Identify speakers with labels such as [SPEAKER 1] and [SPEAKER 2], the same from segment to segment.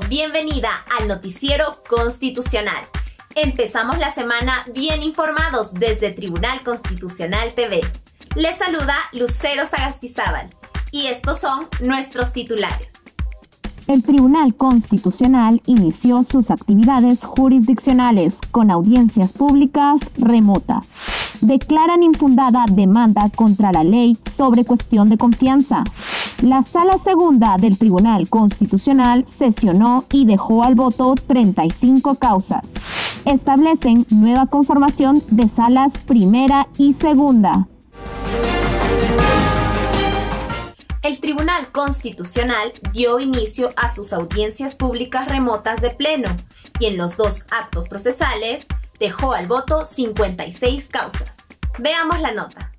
[SPEAKER 1] Bienvenida al noticiero constitucional. Empezamos la semana bien informados desde Tribunal Constitucional TV. Les saluda Lucero Sagastizábal y estos son nuestros titulares.
[SPEAKER 2] El Tribunal Constitucional inició sus actividades jurisdiccionales con audiencias públicas remotas. Declaran infundada demanda contra la ley sobre cuestión de confianza. La Sala Segunda del Tribunal Constitucional sesionó y dejó al voto 35 causas. Establecen nueva conformación de salas primera y segunda.
[SPEAKER 1] El Tribunal Constitucional dio inicio a sus audiencias públicas remotas de pleno y en los dos actos procesales dejó al voto 56 causas. Veamos la nota.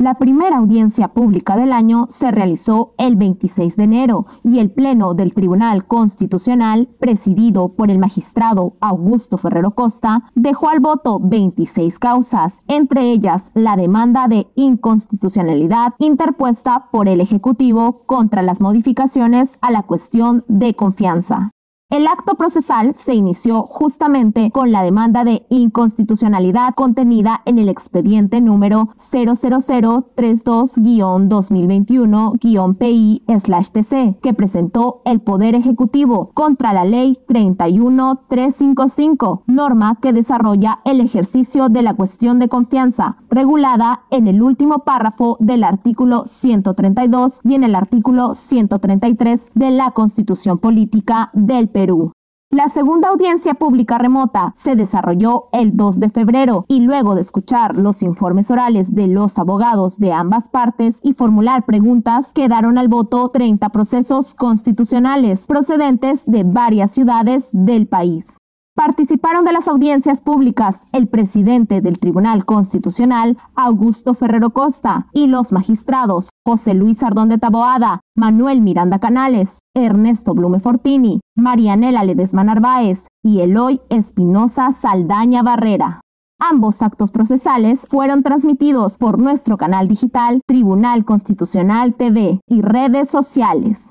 [SPEAKER 2] La primera audiencia pública del año se realizó el 26 de enero y el Pleno del Tribunal Constitucional, presidido por el magistrado Augusto Ferrero Costa, dejó al voto 26 causas, entre ellas la demanda de inconstitucionalidad interpuesta por el Ejecutivo contra las modificaciones a la cuestión de confianza. El acto procesal se inició justamente con la demanda de inconstitucionalidad contenida en el expediente número 00032-2021-PI-TC que presentó el Poder Ejecutivo contra la Ley 31355, norma que desarrolla el ejercicio de la cuestión de confianza, regulada en el último párrafo del artículo 132 y en el artículo 133 de la Constitución Política del Perú la segunda audiencia pública remota se desarrolló el 2 de febrero y luego de escuchar los informes orales de los abogados de ambas partes y formular preguntas, quedaron al voto 30 procesos constitucionales procedentes de varias ciudades del país. Participaron de las audiencias públicas el presidente del Tribunal Constitucional, Augusto Ferrero Costa, y los magistrados José Luis Ardón de Taboada, Manuel Miranda Canales, Ernesto Blume Fortini, Marianela Ledesma Narváez y Eloy Espinosa Saldaña Barrera. Ambos actos procesales fueron transmitidos por nuestro canal digital Tribunal Constitucional TV y redes sociales.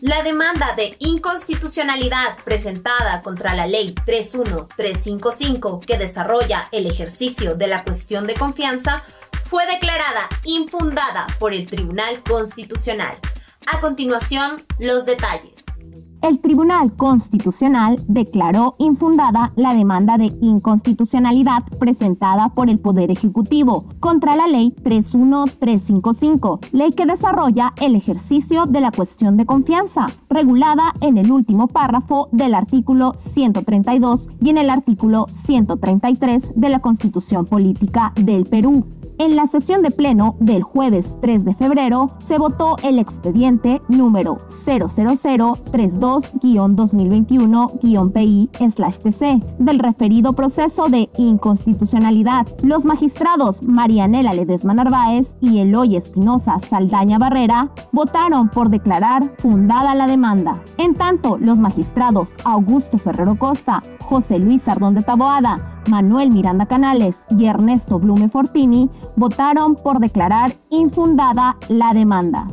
[SPEAKER 1] La demanda de inconstitucionalidad presentada contra la Ley 31355 que desarrolla el ejercicio de la cuestión de confianza fue declarada infundada por el Tribunal Constitucional. A continuación, los detalles
[SPEAKER 2] el Tribunal Constitucional declaró infundada la demanda de inconstitucionalidad presentada por el Poder Ejecutivo contra la Ley 31355, ley que desarrolla el ejercicio de la cuestión de confianza, regulada en el último párrafo del artículo 132 y en el artículo 133 de la Constitución Política del Perú. En la sesión de pleno del jueves 3 de febrero se votó el expediente número 00032-2021-PI-TC del referido proceso de inconstitucionalidad. Los magistrados Marianela Ledesma Narváez y Eloy Espinosa Saldaña Barrera votaron por declarar fundada la demanda. En tanto, los magistrados Augusto Ferrero Costa, José Luis Ardón de Taboada, Manuel Miranda Canales y Ernesto Blume Fortini votaron por declarar infundada la demanda.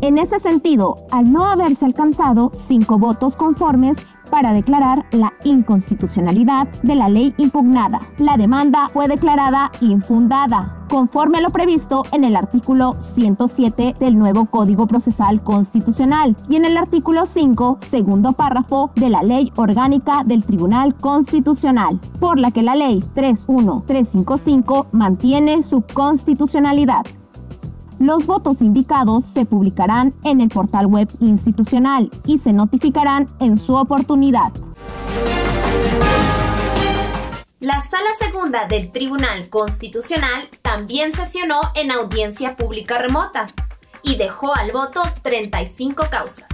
[SPEAKER 2] En ese sentido, al no haberse alcanzado cinco votos conformes, para declarar la inconstitucionalidad de la ley impugnada. La demanda fue declarada infundada, conforme a lo previsto en el artículo 107 del nuevo Código Procesal Constitucional y en el artículo 5, segundo párrafo de la Ley Orgánica del Tribunal Constitucional, por la que la Ley 31355 mantiene su constitucionalidad. Los votos indicados se publicarán en el portal web institucional y se notificarán en su oportunidad.
[SPEAKER 1] La Sala Segunda del Tribunal Constitucional también sesionó en audiencia pública remota y dejó al voto 35 causas.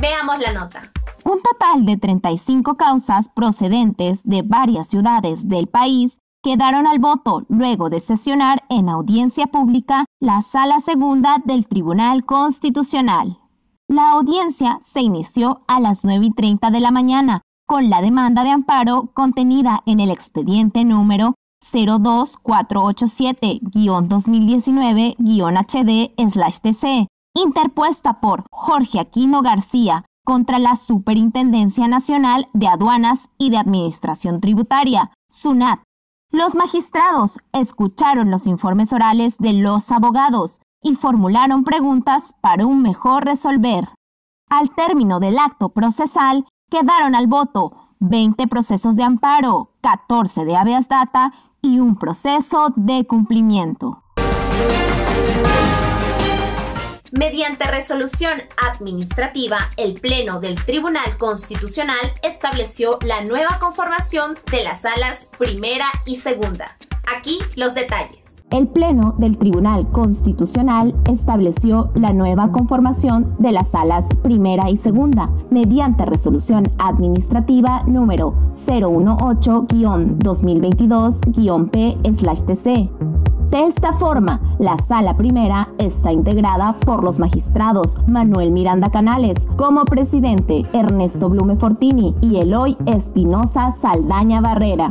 [SPEAKER 1] Veamos la nota.
[SPEAKER 2] Un total de 35 causas procedentes de varias ciudades del país quedaron al voto luego de sesionar en audiencia pública la Sala Segunda del Tribunal Constitucional. La audiencia se inició a las 9 y 30 de la mañana con la demanda de amparo contenida en el expediente número 02487-2019-HD-TC interpuesta por Jorge Aquino García contra la Superintendencia Nacional de Aduanas y de Administración Tributaria, SUNAT. Los magistrados escucharon los informes orales de los abogados y formularon preguntas para un mejor resolver. Al término del acto procesal, quedaron al voto 20 procesos de amparo, 14 de habeas data y un proceso de cumplimiento.
[SPEAKER 1] Mediante resolución administrativa, el Pleno del Tribunal Constitucional estableció la nueva conformación de las salas primera y segunda. Aquí los detalles.
[SPEAKER 2] El Pleno del Tribunal Constitucional estableció la nueva conformación de las salas primera y segunda mediante resolución administrativa número 018-2022-P-TC de esta forma, la sala primera está integrada por los magistrados Manuel Miranda Canales como presidente, Ernesto Blume Fortini y Eloy Espinosa Saldaña Barrera.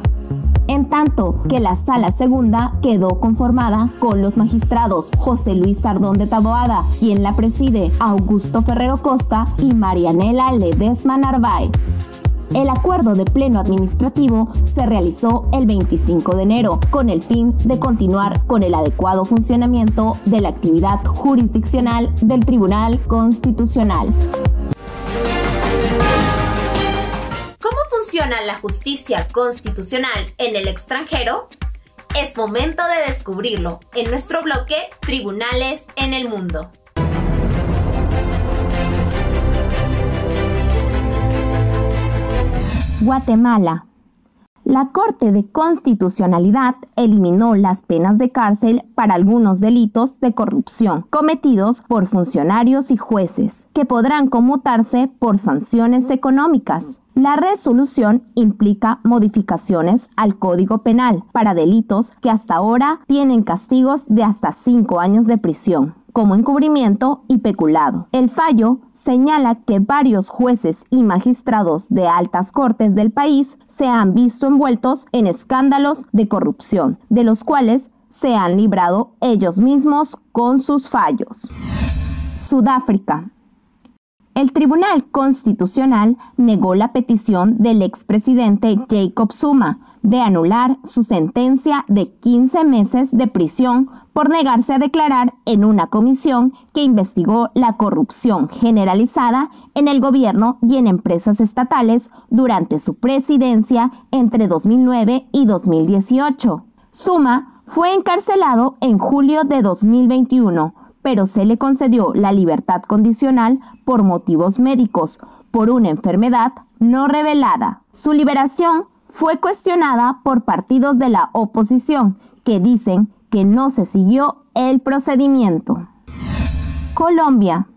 [SPEAKER 2] En tanto que la sala segunda quedó conformada con los magistrados José Luis Sardón de Taboada, quien la preside, Augusto Ferrero Costa y Marianela Ledesma Narváez. El acuerdo de pleno administrativo se realizó el 25 de enero con el fin de continuar con el adecuado funcionamiento de la actividad jurisdiccional del Tribunal Constitucional.
[SPEAKER 1] ¿Cómo funciona la justicia constitucional en el extranjero? Es momento de descubrirlo en nuestro bloque Tribunales en el Mundo.
[SPEAKER 2] Guatemala. La Corte de Constitucionalidad eliminó las penas de cárcel para algunos delitos de corrupción cometidos por funcionarios y jueces, que podrán conmutarse por sanciones económicas. La resolución implica modificaciones al Código Penal para delitos que hasta ahora tienen castigos de hasta cinco años de prisión como encubrimiento y peculado. El fallo señala que varios jueces y magistrados de altas cortes del país se han visto envueltos en escándalos de corrupción, de los cuales se han librado ellos mismos con sus fallos. Sudáfrica. El Tribunal Constitucional negó la petición del expresidente Jacob Zuma de anular su sentencia de 15 meses de prisión por negarse a declarar en una comisión que investigó la corrupción generalizada en el gobierno y en empresas estatales durante su presidencia entre 2009 y 2018. Zuma fue encarcelado en julio de 2021 pero se le concedió la libertad condicional por motivos médicos, por una enfermedad no revelada. Su liberación fue cuestionada por partidos de la oposición que dicen que no se siguió el procedimiento. Colombia.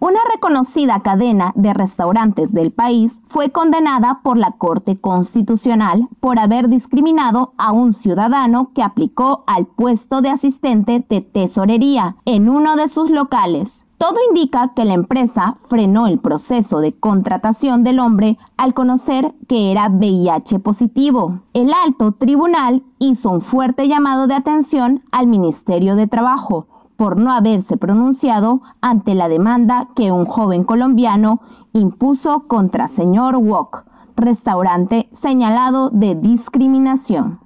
[SPEAKER 2] Una reconocida cadena de restaurantes del país fue condenada por la Corte Constitucional por haber discriminado a un ciudadano que aplicó al puesto de asistente de tesorería en uno de sus locales. Todo indica que la empresa frenó el proceso de contratación del hombre al conocer que era VIH positivo. El alto tribunal hizo un fuerte llamado de atención al Ministerio de Trabajo por no haberse pronunciado ante la demanda que un joven colombiano impuso contra señor Wok, restaurante señalado de discriminación.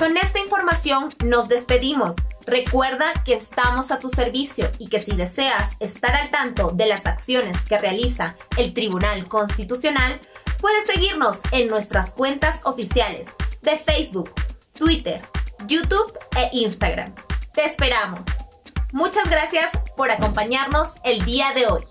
[SPEAKER 1] Con esta información nos despedimos. Recuerda que estamos a tu servicio y que si deseas estar al tanto de las acciones que realiza el Tribunal Constitucional, puedes seguirnos en nuestras cuentas oficiales de Facebook, Twitter, YouTube e Instagram. Te esperamos. Muchas gracias por acompañarnos el día de hoy.